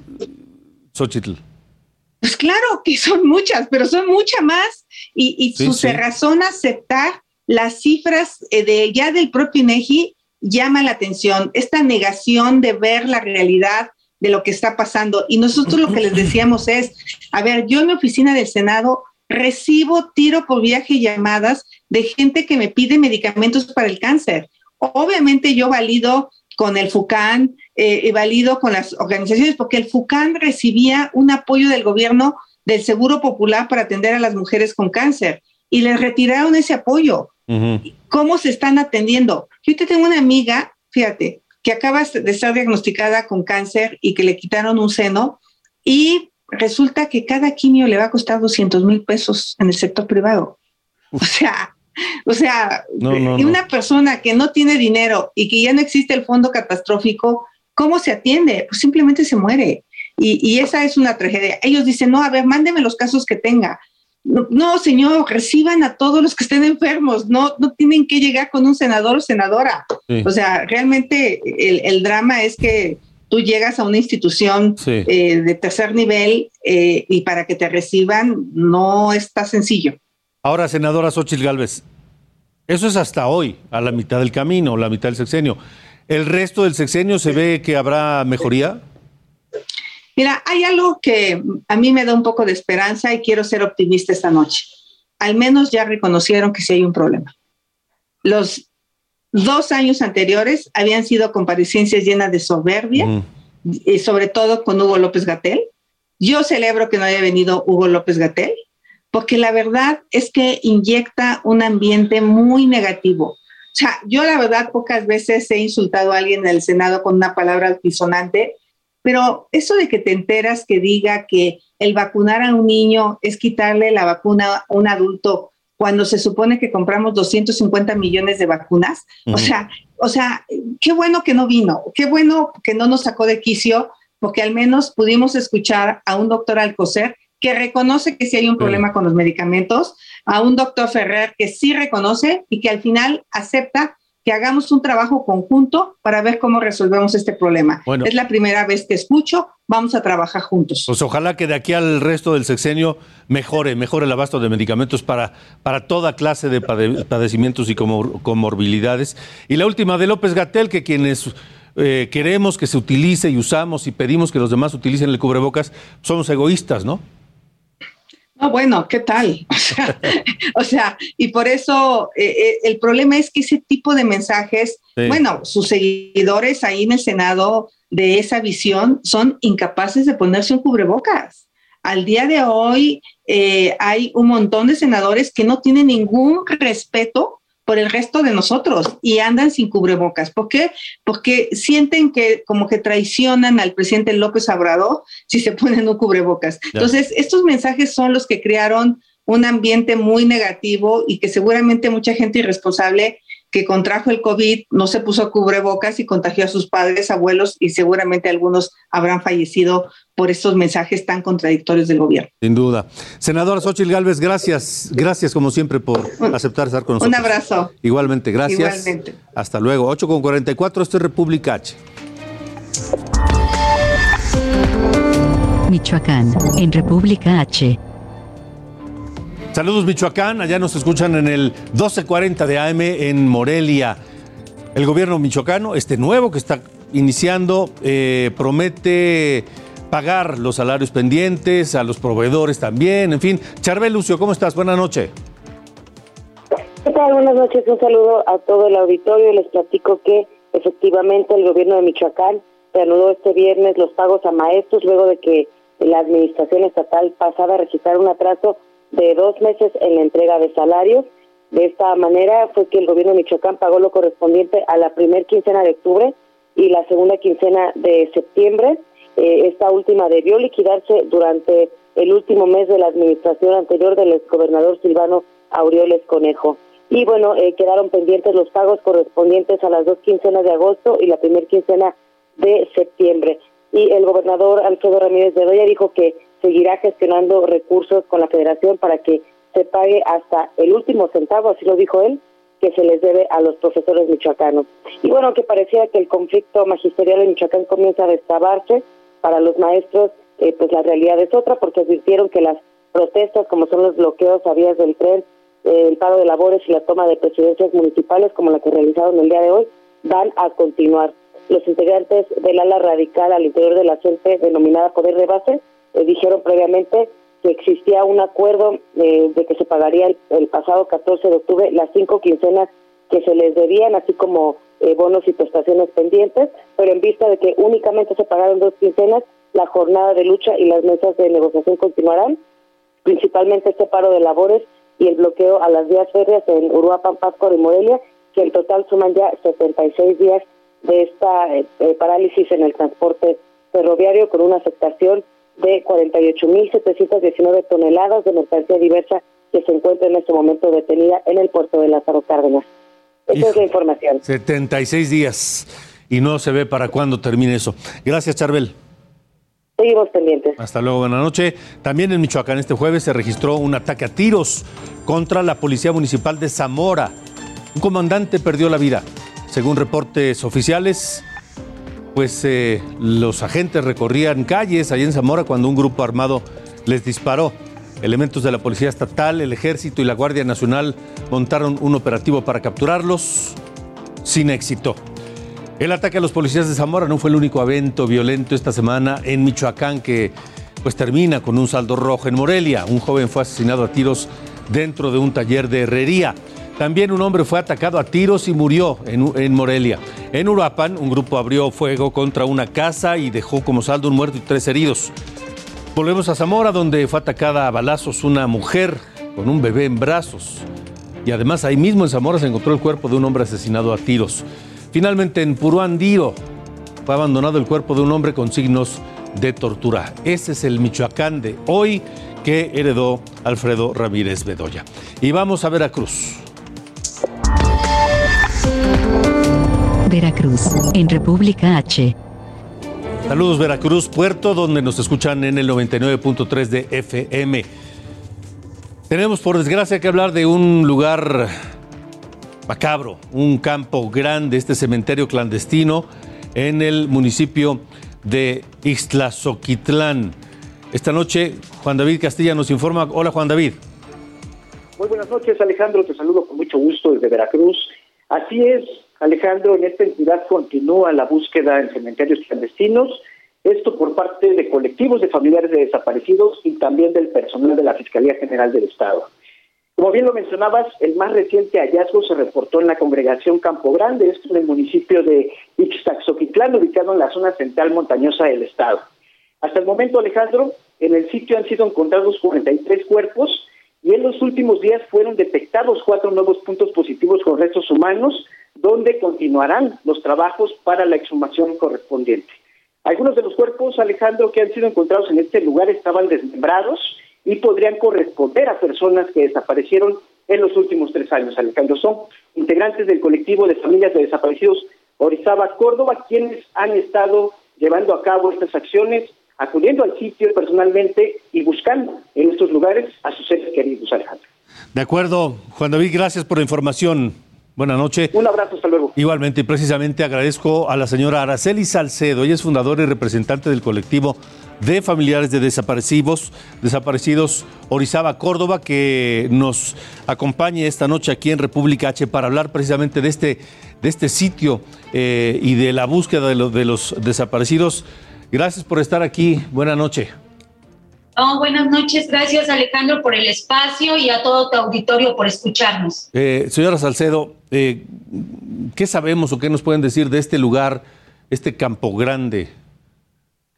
Xochitl. Pues claro que son muchas, pero son muchas más. Y, y su cerrazón aceptar las cifras eh, de ya del propio INEGI llama la atención, esta negación de ver la realidad de lo que está pasando. Y nosotros lo que les decíamos es, a ver, yo en mi oficina del Senado recibo tiro por viaje llamadas de gente que me pide medicamentos para el cáncer. Obviamente yo valido con el FUCAN, eh, valido con las organizaciones, porque el FUCAN recibía un apoyo del gobierno del Seguro Popular para atender a las mujeres con cáncer y les retiraron ese apoyo. ¿Cómo se están atendiendo? Yo te tengo una amiga, fíjate, que acaba de ser diagnosticada con cáncer y que le quitaron un seno y resulta que cada quimio le va a costar 200 mil pesos en el sector privado. O sea, o sea, y una persona que no tiene dinero y que ya no existe el fondo catastrófico, ¿cómo se atiende? Pues simplemente se muere. Y, esa es una tragedia. Ellos dicen, no, a ver, mándeme los casos que tenga. No, señor, reciban a todos los que estén enfermos, no, no tienen que llegar con un senador o senadora. O sea, realmente el, el drama es que tú llegas a una institución eh, de tercer nivel eh, y para que te reciban no está sencillo. Ahora, senadora Xochitl Galvez, eso es hasta hoy, a la mitad del camino, la mitad del sexenio. ¿El resto del sexenio se ve que habrá mejoría? Mira, hay algo que a mí me da un poco de esperanza y quiero ser optimista esta noche. Al menos ya reconocieron que sí hay un problema. Los dos años anteriores habían sido comparecencias llenas de soberbia, y sobre todo con Hugo López Gatel. Yo celebro que no haya venido Hugo López Gatel, porque la verdad es que inyecta un ambiente muy negativo. O sea, yo la verdad pocas veces he insultado a alguien en el Senado con una palabra altisonante, pero eso de que te enteras que diga que el vacunar a un niño es quitarle la vacuna a un adulto cuando se supone que compramos 250 millones de vacunas. O sea, o sea, qué bueno que no vino, qué bueno que no nos sacó de quicio, porque al menos pudimos escuchar a un doctor Alcocer que reconoce que sí hay un problema con los medicamentos, a un doctor Ferrer que sí reconoce y que al final acepta que hagamos un trabajo conjunto para ver cómo resolvemos este problema. es la primera vez que escucho, vamos a trabajar juntos. Pues ojalá que de aquí al resto del sexenio mejore, mejore el abasto de medicamentos para, para toda clase de padecimientos y comorbilidades. Y la última de López Gatel, que quienes eh, queremos que se utilice y usamos y pedimos que los demás utilicen el cubrebocas, somos egoístas, ¿no? Ah, bueno, ¿qué tal? O sea, y por eso eh, eh, el problema es que ese tipo de mensajes, bueno, sus seguidores ahí en el Senado de esa visión son incapaces de ponerse un cubrebocas. Al día de hoy eh, hay un montón de senadores que no tienen ningún respeto por el resto de nosotros y andan sin cubrebocas. ¿Por qué? Porque sienten que como que traicionan al presidente López Obrador si se ponen un cubrebocas. Entonces, estos mensajes son los que crearon un ambiente muy negativo y que seguramente mucha gente irresponsable que contrajo el COVID no se puso cubrebocas y contagió a sus padres, abuelos y seguramente algunos habrán fallecido por estos mensajes tan contradictorios del gobierno. Sin duda. Senadora Xochitl Galvez, gracias, gracias como siempre por aceptar estar con nosotros. Un abrazo. Igualmente, gracias. Igualmente. Hasta luego. 8 con 44, esto es República H. Michoacán, en República H. Saludos Michoacán, allá nos escuchan en el 1240 de AM en Morelia. El gobierno michoacano, este nuevo que está iniciando, eh, promete pagar los salarios pendientes, a los proveedores también, en fin. Charbel Lucio, ¿cómo estás? Buenas noches. ¿Qué tal? Buenas noches, un saludo a todo el auditorio. Les platico que efectivamente el gobierno de Michoacán reanudó este viernes los pagos a maestros luego de que la administración estatal pasaba a registrar un atraso de dos meses en la entrega de salarios. De esta manera fue que el gobierno de Michoacán pagó lo correspondiente a la primer quincena de octubre y la segunda quincena de septiembre. Eh, esta última debió liquidarse durante el último mes de la administración anterior del exgobernador Silvano Aureoles Conejo. Y bueno, eh, quedaron pendientes los pagos correspondientes a las dos quincenas de agosto y la primera quincena de septiembre. Y el gobernador Alfredo Ramírez de Doya dijo que seguirá gestionando recursos con la federación para que se pague hasta el último centavo, así lo dijo él, que se les debe a los profesores michoacanos. Y bueno, que parecía que el conflicto magisterial en Michoacán comienza a destabarse para los maestros, eh, pues la realidad es otra, porque advirtieron que las protestas, como son los bloqueos a vías del tren, eh, el paro de labores y la toma de presidencias municipales, como la que realizaron el día de hoy, van a continuar. Los integrantes del ala radical al interior de la gente denominada Poder de Base eh, dijeron previamente que existía un acuerdo eh, de que se pagaría el, pasado 14 de octubre las cinco quincenas que se les debían, así como eh, bonos y prestaciones pendientes, pero en vista de que únicamente se pagaron dos quincenas, la jornada de lucha y las mesas de negociación continuarán, principalmente este paro de labores y el bloqueo a las vías férreas en Uruapan, Páscoro y Morelia, que en total suman ya 76 días de esta parálisis en el transporte ferroviario con una afectación de 48.719 toneladas de mercancía diversa que se encuentra en este momento detenida en el puerto de Lázaro Cárdenas. Esa es la información. 76 días y no se ve para cuándo termine eso. Gracias, Charbel. Seguimos pendientes. Hasta luego, buenas noches. También en Michoacán este jueves se registró un ataque a tiros contra la Policía Municipal de Zamora. Un comandante perdió la vida. Según reportes oficiales, pues eh, los agentes recorrían calles allá en Zamora cuando un grupo armado les disparó. Elementos de la Policía Estatal, el Ejército y la Guardia Nacional montaron un operativo para capturarlos sin éxito. El ataque a los policías de Zamora no fue el único evento violento esta semana en Michoacán que pues termina con un saldo rojo en Morelia. Un joven fue asesinado a tiros dentro de un taller de herrería. También un hombre fue atacado a tiros y murió en, Morelia. En Uruapan, un grupo abrió fuego contra una casa y dejó como saldo un muerto y tres heridos. Volvemos a Zamora, donde fue atacada a balazos una mujer con un bebé en brazos. Y además ahí mismo en Zamora se encontró el cuerpo de un hombre asesinado a tiros. Finalmente en Puruandiro fue abandonado el cuerpo de un hombre con signos de tortura. Ese es el Michoacán de hoy que heredó Alfredo Ramírez Bedoya. Y vamos a Veracruz. Veracruz, en República H. Saludos Veracruz, puerto, donde nos escuchan en el 99.3 de FM. Tenemos por desgracia que hablar de un lugar macabro, un campo grande, este cementerio clandestino en el municipio de Ixtlazoquitlán. Esta noche Juan David Castilla nos informa. Hola Juan David. Muy buenas noches Alejandro, te saludo con mucho gusto desde Veracruz. Así es, Alejandro, en esta entidad continúa la búsqueda en cementerios clandestinos, esto por parte de colectivos de familiares de desaparecidos y también del personal de la Fiscalía General del Estado. Como bien lo mencionabas, el más reciente hallazgo se reportó en la congregación Campo Grande, esto en el municipio de Ixtaxoquitlán, ubicado en la zona central montañosa del estado. Hasta el momento, Alejandro, en el sitio han sido encontrados 43 cuerpos y en los últimos días fueron detectados cuatro nuevos puntos positivos con restos humanos, donde continuarán los trabajos para la exhumación correspondiente. Algunos de los cuerpos, Alejandro, que han sido encontrados en este lugar estaban desmembrados y podrían corresponder a personas que desaparecieron en los últimos tres años, Alejandro. Son integrantes del colectivo de familias de desaparecidos Orizaba, Córdoba, quienes han estado llevando a cabo estas acciones, acudiendo al sitio personalmente y buscando en estos lugares a sus seres queridos, Alejandro. De acuerdo, Juan David, gracias por la información. Buenas noches. Un abrazo, hasta luego. Igualmente, y precisamente agradezco a la señora Araceli Salcedo, ella es fundadora y representante del colectivo de familiares de desaparecidos, desaparecidos Orizaba, Córdoba, que nos acompañe esta noche aquí en República H para hablar precisamente de este, de este sitio eh, y de la búsqueda de, de los desaparecidos. Gracias por estar aquí. Buenas noches. Oh, buenas noches, gracias Alejandro por el espacio y a todo tu auditorio por escucharnos. Eh, señora Salcedo, eh, ¿qué sabemos o qué nos pueden decir de este lugar, este Campo Grande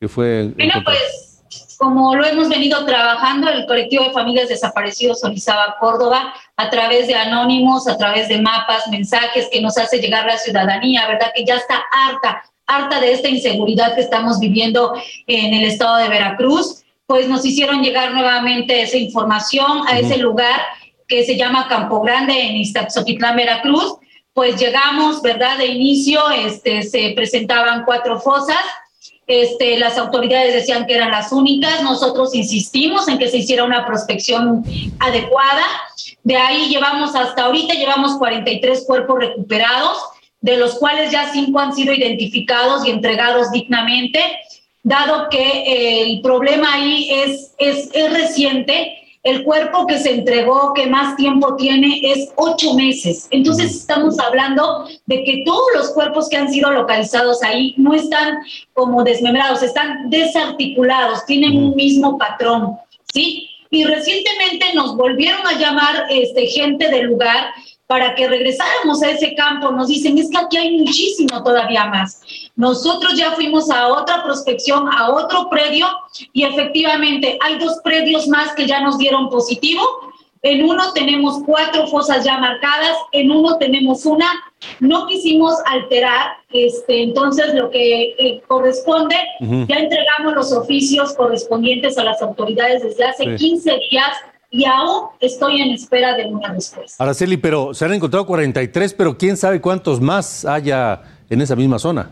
que fue... Bueno, pues como lo hemos venido trabajando, el colectivo de familias desaparecidos Orizaba Córdoba, a través de anónimos, a través de mapas, mensajes que nos hace llegar la ciudadanía, ¿verdad? Que ya está harta, harta de esta inseguridad que estamos viviendo en el estado de Veracruz pues nos hicieron llegar nuevamente esa información a ese lugar que se llama Campo Grande en Iztaxoquitlán, Veracruz. Pues llegamos, ¿verdad? De inicio este, se presentaban cuatro fosas. Este, las autoridades decían que eran las únicas. Nosotros insistimos en que se hiciera una prospección adecuada. De ahí llevamos hasta ahorita, llevamos 43 cuerpos recuperados, de los cuales ya cinco han sido identificados y entregados dignamente dado que el problema ahí es, es, es reciente. El cuerpo que se entregó, que más tiempo tiene, es ocho meses. Entonces estamos hablando de que todos los cuerpos que han sido localizados ahí no están como desmembrados, están desarticulados, tienen un mismo patrón, ¿sí? Y recientemente nos volvieron a llamar este, gente del lugar para que regresáramos a ese campo. Nos dicen, es que aquí hay muchísimo todavía más. Nosotros ya fuimos a otra prospección, a otro predio, y efectivamente hay dos predios más que ya nos dieron positivo. En uno tenemos cuatro fosas ya marcadas, en uno tenemos una. No quisimos alterar, este, entonces lo que eh, corresponde, ya entregamos los oficios correspondientes a las autoridades desde hace 15 días y aún estoy en espera de una respuesta. Araceli, pero se han encontrado 43, pero quién sabe cuántos más haya en esa misma zona.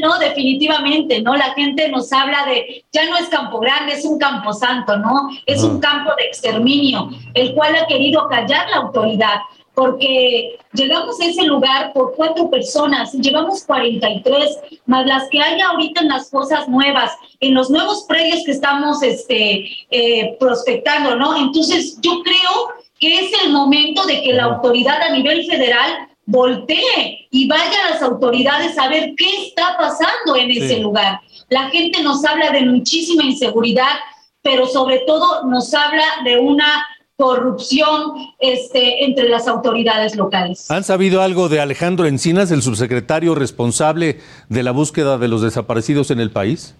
No, definitivamente, ¿no? La gente nos habla de, ya no es Campo Grande, es un Campo Santo, ¿no? Es un campo de exterminio, el cual ha querido callar la autoridad porque llegamos a ese lugar por cuatro personas, llevamos 43, más las que hay ahorita en las cosas nuevas, en los nuevos predios que estamos este, eh, prospectando, ¿no? Entonces yo creo que es el momento de que la autoridad a nivel federal voltee y vaya a las autoridades a ver qué está pasando en ese lugar. La gente nos habla de muchísima inseguridad, pero sobre todo nos habla de una corrupción este, entre las autoridades locales. ¿Han sabido algo de Alejandro Encinas, el subsecretario responsable de la búsqueda de los desaparecidos en el país?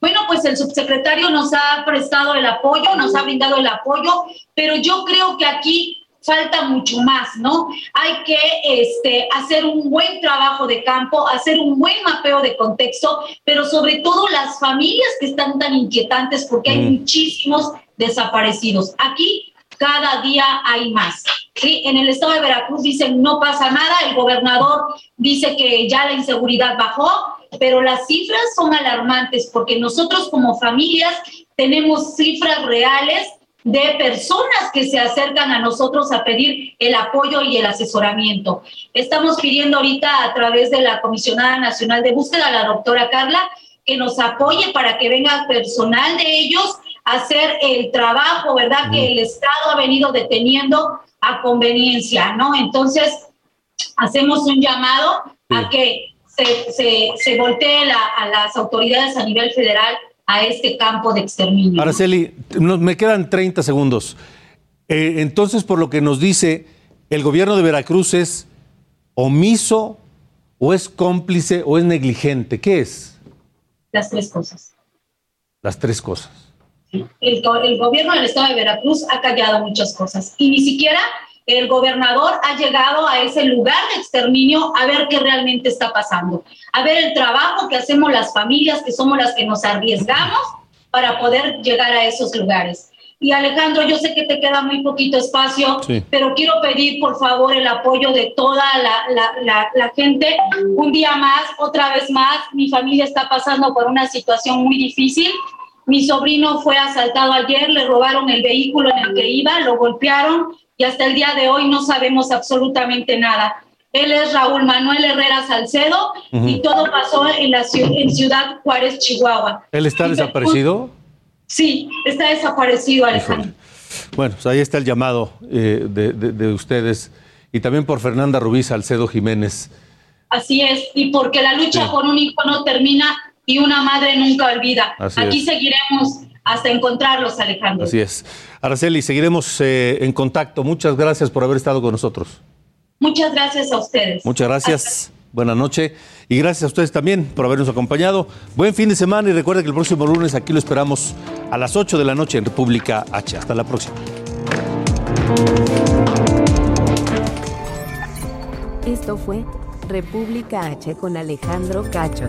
Bueno, pues el subsecretario nos ha prestado el apoyo, nos ha brindado el apoyo, pero yo creo que aquí falta mucho más, ¿no? Hay que este, hacer un buen trabajo de campo, hacer un buen mapeo de contexto, pero sobre todo las familias que están tan inquietantes porque hay mm. muchísimos desaparecidos. Aquí cada día hay más. En el estado de Veracruz dicen no pasa nada, el gobernador dice que ya la inseguridad bajó, pero las cifras son alarmantes porque nosotros como familias tenemos cifras reales de personas que se acercan a nosotros a pedir el apoyo y el asesoramiento. Estamos pidiendo ahorita a través de la Comisionada Nacional de Búsqueda, la doctora Carla, que nos apoye para que venga personal de ellos hacer el trabajo, ¿verdad? Que el Estado ha venido deteniendo a conveniencia, ¿no? Entonces, hacemos un llamado a que se, se, se voltee a las autoridades a nivel federal a este campo de exterminio. Araceli, me quedan 30 segundos. Eh, entonces, por lo que nos dice, el gobierno de Veracruz es omiso o es cómplice o es negligente. ¿Qué es? Las tres cosas. Las tres cosas. El, el gobierno del estado de Veracruz ha callado muchas cosas y ni siquiera el gobernador ha llegado a ese lugar de exterminio a ver qué realmente está pasando, a ver el trabajo que hacemos las familias, que somos las que nos arriesgamos para poder llegar a esos lugares. Y Alejandro, yo sé que te queda muy poquito espacio, pero quiero pedir por favor el apoyo de toda la, la, gente. Un día más, otra vez más, mi familia está pasando por una situación muy difícil. Mi sobrino fue asaltado ayer, le robaron el vehículo en el que iba, lo golpearon y hasta el día de hoy no sabemos absolutamente nada. Él es Raúl Manuel Herrera Salcedo y todo pasó en la en Ciudad Juárez, Chihuahua. ¿Él está desaparecido? Sí, está desaparecido, Alejandro. Bueno, pues ahí está el llamado eh, de, ustedes y también por Fernanda Rubí Salcedo Jiménez. Así es, y porque la lucha por un hijo no termina y una madre nunca olvida. Aquí seguiremos hasta encontrarlos, Alejandro. Así es. Araceli, seguiremos eh, en contacto. Muchas gracias por haber estado con nosotros. Muchas gracias a ustedes. Muchas gracias. Buenas noches. Y gracias a ustedes también por habernos acompañado. Buen fin de semana y recuerda que el próximo lunes aquí lo esperamos a las 8 de la noche en República H. Hasta la próxima. Esto fue República H con Alejandro Cacho.